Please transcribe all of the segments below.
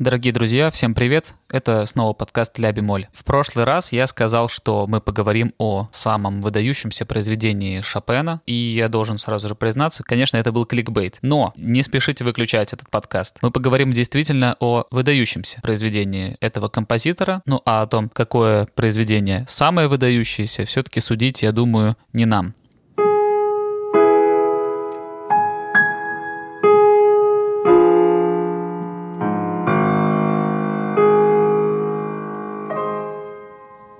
Дорогие друзья, всем привет! Это снова подкаст «Ля бемоль». В прошлый раз я сказал, что мы поговорим о самом выдающемся произведении Шопена, и я должен сразу же признаться, конечно, это был кликбейт. Но не спешите выключать этот подкаст. Мы поговорим действительно о выдающемся произведении этого композитора, ну а о том, какое произведение самое выдающееся, все-таки судить, я думаю, не нам.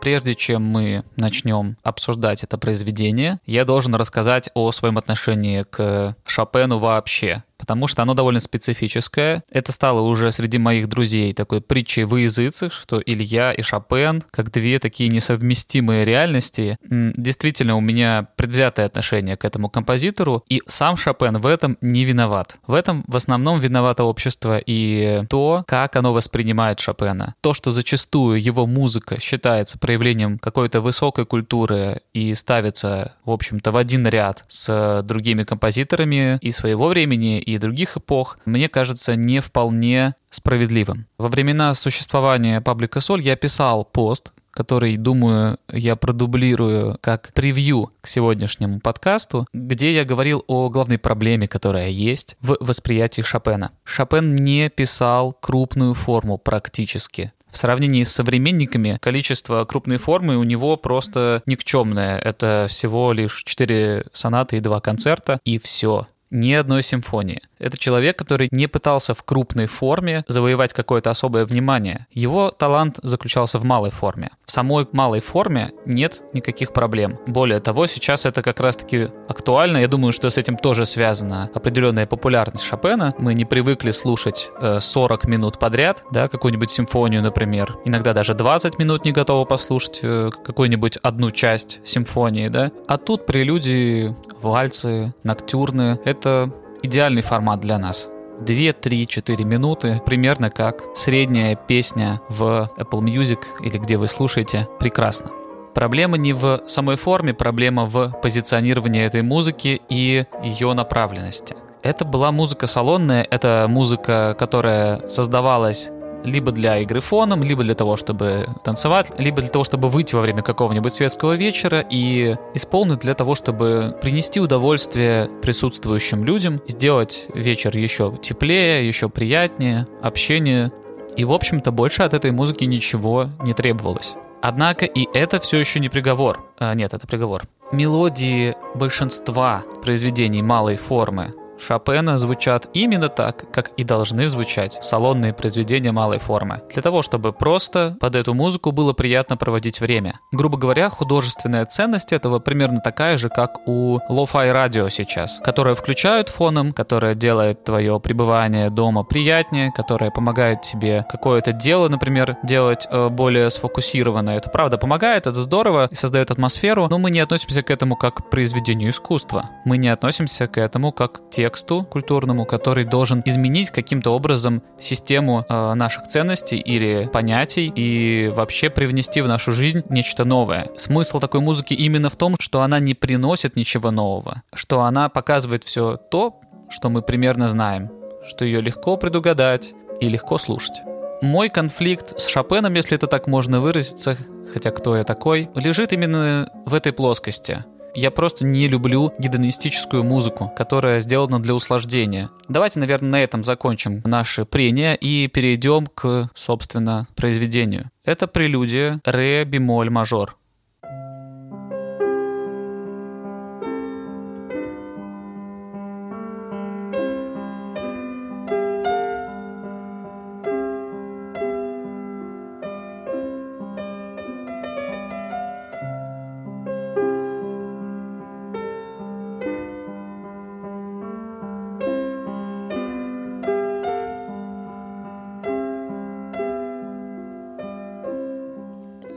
Прежде чем мы начнем обсуждать это произведение, я должен рассказать о своем отношении к Шопену вообще потому что оно довольно специфическое. Это стало уже среди моих друзей такой притчей во языцах, что Илья и Шопен, как две такие несовместимые реальности. Действительно, у меня предвзятое отношение к этому композитору, и сам Шопен в этом не виноват. В этом в основном виновато общество и то, как оно воспринимает Шопена. То, что зачастую его музыка считается проявлением какой-то высокой культуры и ставится, в общем-то, в один ряд с другими композиторами и своего времени, и других эпох, мне кажется не вполне справедливым. Во времена существования паблика Соль я писал пост, который, думаю, я продублирую как превью к сегодняшнему подкасту, где я говорил о главной проблеме, которая есть в восприятии Шопена. Шопен не писал крупную форму практически. В сравнении с современниками количество крупной формы у него просто никчемное. Это всего лишь 4 сонаты и 2 концерта, и все ни одной симфонии. Это человек, который не пытался в крупной форме завоевать какое-то особое внимание. Его талант заключался в малой форме. В самой малой форме нет никаких проблем. Более того, сейчас это как раз-таки актуально. Я думаю, что с этим тоже связана определенная популярность Шопена. Мы не привыкли слушать э, 40 минут подряд, да, какую-нибудь симфонию, например. Иногда даже 20 минут не готовы послушать э, какую-нибудь одну часть симфонии, да. А тут прелюдии, вальсы, ноктюрны. Это это идеальный формат для нас. 2, 3, 4 минуты, примерно как средняя песня в Apple Music или где вы слушаете, прекрасно. Проблема не в самой форме, проблема в позиционировании этой музыки и ее направленности. Это была музыка салонная, это музыка, которая создавалась либо для игры фоном, либо для того, чтобы танцевать, либо для того, чтобы выйти во время какого-нибудь светского вечера и исполнить для того, чтобы принести удовольствие присутствующим людям, сделать вечер еще теплее, еще приятнее, общение. И, в общем-то, больше от этой музыки ничего не требовалось. Однако и это все еще не приговор. А, нет, это приговор. Мелодии большинства произведений малой формы Шопена звучат именно так, как и должны звучать салонные произведения малой формы. Для того, чтобы просто под эту музыку было приятно проводить время. Грубо говоря, художественная ценность этого примерно такая же, как у lo-fi радио сейчас, которое включают фоном, которое делает твое пребывание дома приятнее, которое помогает тебе какое-то дело, например, делать э, более сфокусированно. Это правда помогает, это здорово и создает атмосферу, но мы не относимся к этому как к произведению искусства. Мы не относимся к этому как к тексту тексту культурному, который должен изменить каким-то образом систему э, наших ценностей или понятий и вообще привнести в нашу жизнь нечто новое. Смысл такой музыки именно в том, что она не приносит ничего нового, что она показывает все то, что мы примерно знаем, что ее легко предугадать и легко слушать. Мой конфликт с Шопеном, если это так можно выразиться, хотя кто я такой, лежит именно в этой плоскости. Я просто не люблю гедонистическую музыку, которая сделана для услаждения. Давайте, наверное, на этом закончим наше прения и перейдем к, собственно, произведению. Это прелюдия ре бемоль мажор.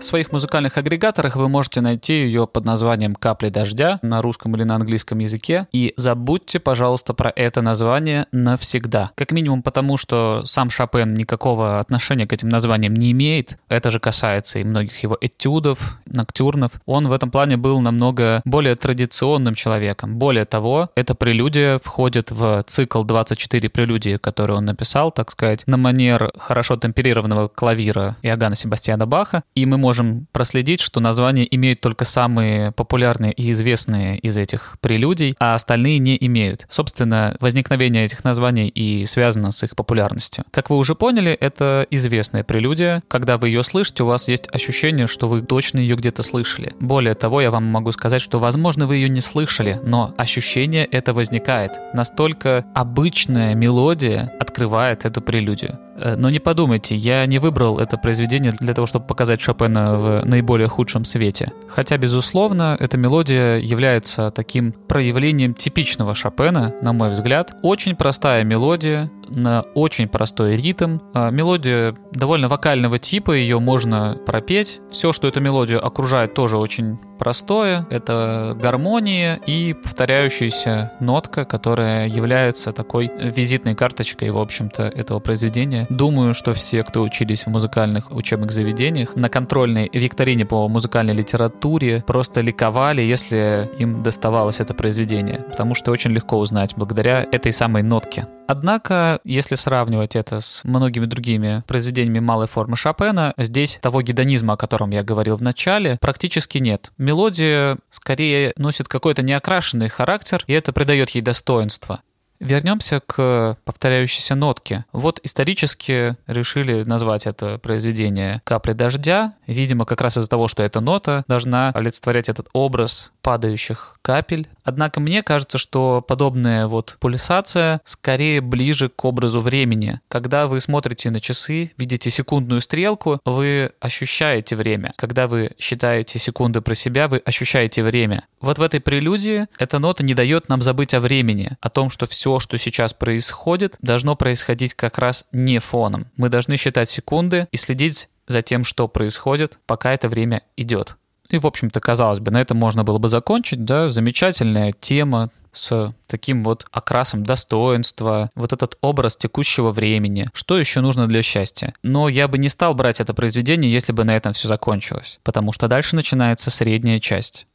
Своих музыкальных агрегаторах вы можете найти ее под названием «Капли дождя» на русском или на английском языке. И забудьте, пожалуйста, про это название навсегда. Как минимум потому, что сам Шопен никакого отношения к этим названиям не имеет. Это же касается и многих его этюдов, ноктюрнов. Он в этом плане был намного более традиционным человеком. Более того, эта прелюдия входит в цикл 24 прелюдии, который он написал, так сказать, на манер хорошо темперированного клавира Иоганна Себастьяна Баха. И мы можем проследить, что названия имеют только самые популярные и известные из этих прелюдий, а остальные не имеют. Собственно, возникновение этих названий и связано с их популярностью. Как вы уже поняли, это известная прелюдия. Когда вы ее слышите, у вас есть ощущение, что вы точно ее где-то слышали. Более того, я вам могу сказать, что, возможно, вы ее не слышали, но ощущение это возникает. Настолько обычная мелодия открывает эту прелюдию. Э, но не подумайте, я не выбрал это произведение для того, чтобы показать Шопена в наиболее худшем свете. Хотя, безусловно, эта мелодия является таким проявлением типичного Шопена, на мой взгляд. Очень простая мелодия, на очень простой ритм. А мелодия довольно вокального типа, ее можно пропеть. Все, что эту мелодию окружает, тоже очень простое. Это гармония и повторяющаяся нотка, которая является такой визитной карточкой, в общем-то, этого произведения. Думаю, что все, кто учились в музыкальных учебных заведениях, на контрольной викторине по музыкальной литературе просто ликовали, если им доставалось это произведение, потому что очень легко узнать благодаря этой самой нотке. Однако, если сравнивать это с многими другими произведениями малой формы Шопена, здесь того гедонизма, о котором я говорил в начале, практически нет. Мелодия скорее носит какой-то неокрашенный характер, и это придает ей достоинство. Вернемся к повторяющейся нотке. Вот исторически решили назвать это произведение «Капли дождя». Видимо, как раз из-за того, что эта нота должна олицетворять этот образ падающих капель. Однако мне кажется, что подобная вот пульсация скорее ближе к образу времени. Когда вы смотрите на часы, видите секундную стрелку, вы ощущаете время. Когда вы считаете секунды про себя, вы ощущаете время. Вот в этой прелюдии эта нота не дает нам забыть о времени, о том, что все, что сейчас происходит, должно происходить как раз не фоном. Мы должны считать секунды и следить за тем, что происходит, пока это время идет. И, в общем-то, казалось бы, на этом можно было бы закончить, да, замечательная тема с таким вот окрасом достоинства, вот этот образ текущего времени. Что еще нужно для счастья? Но я бы не стал брать это произведение, если бы на этом все закончилось, потому что дальше начинается средняя часть.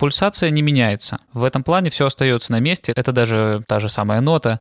Пульсация не меняется. В этом плане все остается на месте. Это даже та же самая нота.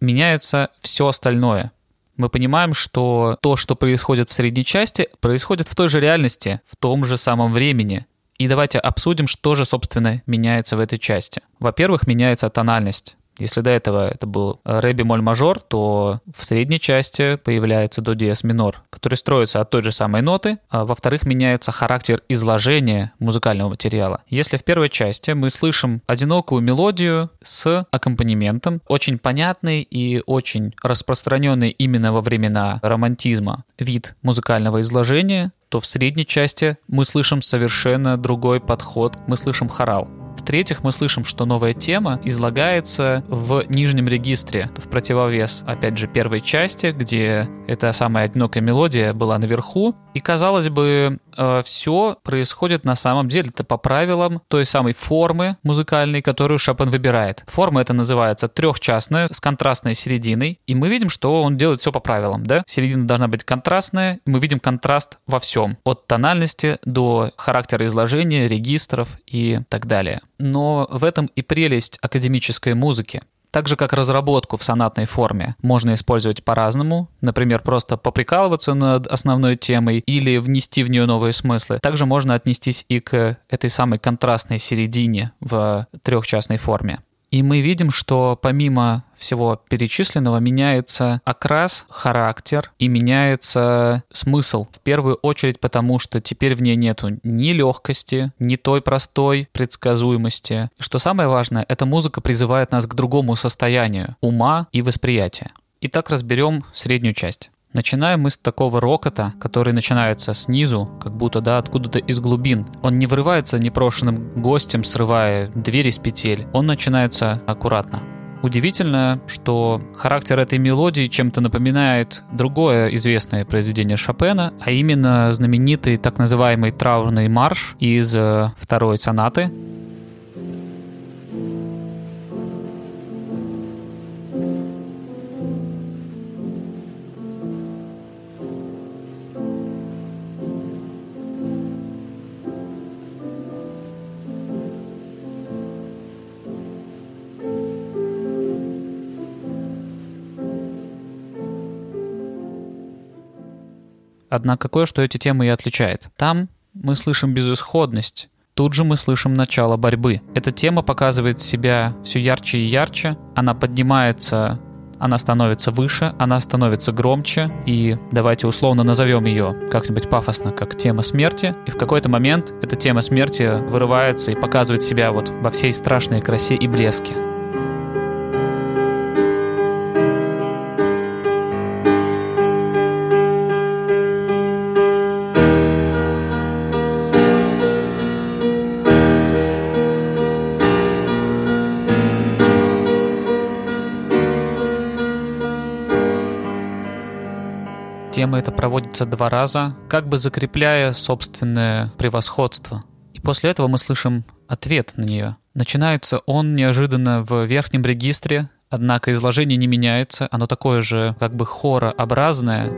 Меняется все остальное. Мы понимаем, что то, что происходит в средней части, происходит в той же реальности, в том же самом времени. И давайте обсудим, что же, собственно, меняется в этой части. Во-первых, меняется тональность. Если до этого это был ре бемоль мажор, то в средней части появляется до диез минор, который строится от той же самой ноты. А во-вторых, меняется характер изложения музыкального материала. Если в первой части мы слышим одинокую мелодию с аккомпанементом, очень понятный и очень распространенный именно во времена романтизма вид музыкального изложения, то в средней части мы слышим совершенно другой подход, мы слышим хорал. В-третьих, мы слышим, что новая тема излагается в нижнем регистре, в противовес, опять же, первой части, где эта самая одинокая мелодия была наверху. И, казалось бы, э, все происходит на самом деле это по правилам той самой формы музыкальной, которую Шопен выбирает. Форма это называется трехчастная с контрастной серединой. И мы видим, что он делает все по правилам, да? Середина должна быть контрастная. Мы видим контраст во всем. От тональности до характера изложения, регистров и так далее но в этом и прелесть академической музыки. Так же, как разработку в сонатной форме можно использовать по-разному, например, просто поприкалываться над основной темой или внести в нее новые смыслы. Также можно отнестись и к этой самой контрастной середине в трехчастной форме. И мы видим, что помимо всего перечисленного меняется окрас, характер и меняется смысл. В первую очередь потому, что теперь в ней нету ни легкости, ни той простой предсказуемости. Что самое важное, эта музыка призывает нас к другому состоянию ума и восприятия. Итак, разберем среднюю часть. Начинаем мы с такого рокота, который начинается снизу, как будто, да, откуда-то из глубин. Он не врывается непрошенным гостем, срывая двери с петель. Он начинается аккуратно. Удивительно, что характер этой мелодии чем-то напоминает другое известное произведение Шопена, а именно знаменитый так называемый траурный марш из э, второй сонаты, Однако кое-что эти темы и отличает. Там мы слышим безысходность, Тут же мы слышим начало борьбы. Эта тема показывает себя все ярче и ярче. Она поднимается, она становится выше, она становится громче. И давайте условно назовем ее как-нибудь пафосно, как тема смерти. И в какой-то момент эта тема смерти вырывается и показывает себя вот во всей страшной красе и блеске. Тема эта проводится два раза, как бы закрепляя собственное превосходство. И после этого мы слышим ответ на нее. Начинается он неожиданно в верхнем регистре, однако изложение не меняется, оно такое же как бы хорообразное,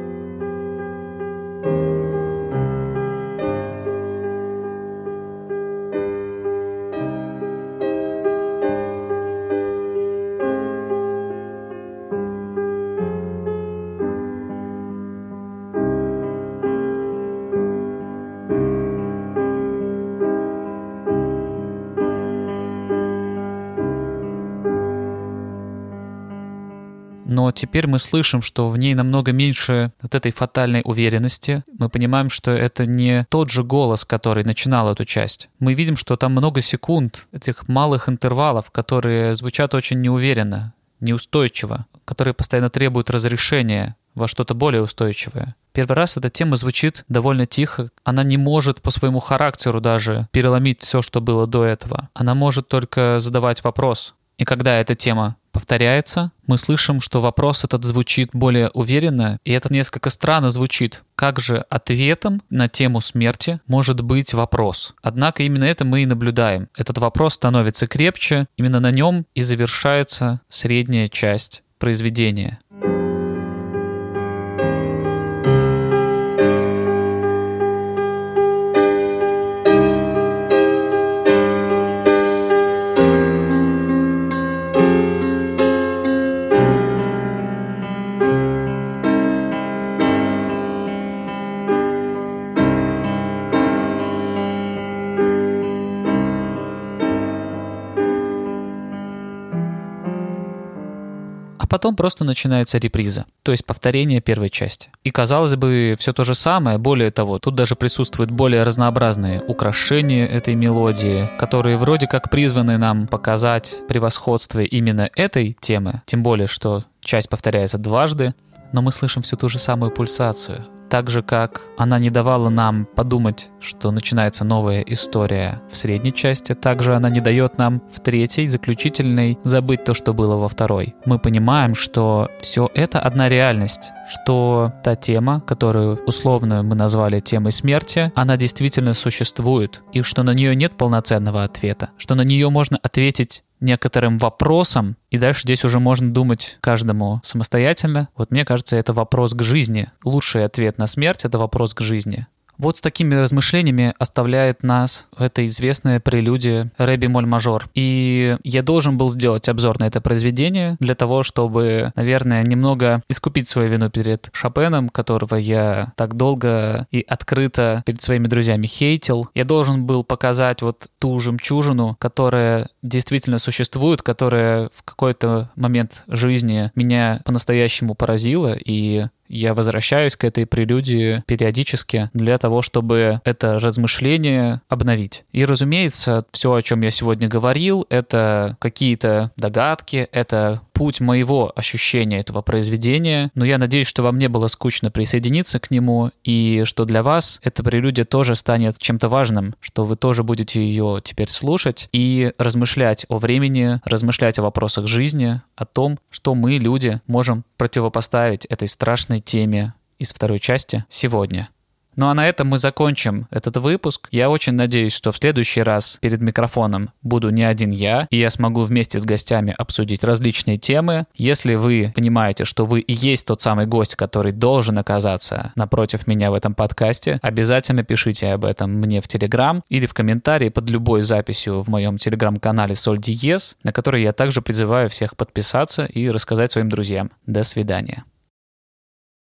но теперь мы слышим, что в ней намного меньше вот этой фатальной уверенности. Мы понимаем, что это не тот же голос, который начинал эту часть. Мы видим, что там много секунд, этих малых интервалов, которые звучат очень неуверенно, неустойчиво, которые постоянно требуют разрешения во что-то более устойчивое. Первый раз эта тема звучит довольно тихо. Она не может по своему характеру даже переломить все, что было до этого. Она может только задавать вопрос. И когда эта тема повторяется, мы слышим, что вопрос этот звучит более уверенно, и это несколько странно звучит. Как же ответом на тему смерти может быть вопрос? Однако именно это мы и наблюдаем. Этот вопрос становится крепче, именно на нем и завершается средняя часть произведения. Потом просто начинается реприза, то есть повторение первой части. И казалось бы, все то же самое, более того, тут даже присутствуют более разнообразные украшения этой мелодии, которые вроде как призваны нам показать превосходство именно этой темы, тем более, что часть повторяется дважды, но мы слышим всю ту же самую пульсацию, так же, как она не давала нам подумать, что начинается новая история в средней части, также она не дает нам в третьей, заключительной, забыть то, что было во второй. Мы понимаем, что все это одна реальность, что та тема, которую условно мы назвали темой смерти, она действительно существует, и что на нее нет полноценного ответа, что на нее можно ответить некоторым вопросам, и дальше здесь уже можно думать каждому самостоятельно. Вот мне кажется, это вопрос к жизни. Лучший ответ на смерть — это вопрос к жизни. Вот с такими размышлениями оставляет нас эта известная прелюдия Рэби Моль Мажор. И я должен был сделать обзор на это произведение для того, чтобы, наверное, немного искупить свою вину перед Шопеном, которого я так долго и открыто перед своими друзьями хейтил. Я должен был показать вот ту жемчужину, которая действительно существует, которая в какой-то момент жизни меня по-настоящему поразила и я возвращаюсь к этой прелюдии периодически для того, чтобы это размышление обновить. И, разумеется, все, о чем я сегодня говорил, это какие-то догадки, это путь моего ощущения этого произведения, но я надеюсь, что вам не было скучно присоединиться к нему, и что для вас эта прелюдия тоже станет чем-то важным, что вы тоже будете ее теперь слушать и размышлять о времени, размышлять о вопросах жизни, о том, что мы, люди, можем противопоставить этой страшной теме из второй части сегодня. Ну а на этом мы закончим этот выпуск. Я очень надеюсь, что в следующий раз перед микрофоном буду не один я, и я смогу вместе с гостями обсудить различные темы. Если вы понимаете, что вы и есть тот самый гость, который должен оказаться напротив меня в этом подкасте, обязательно пишите об этом мне в Телеграм или в комментарии под любой записью в моем Телеграм-канале Соль Диез, на который я также призываю всех подписаться и рассказать своим друзьям. До свидания.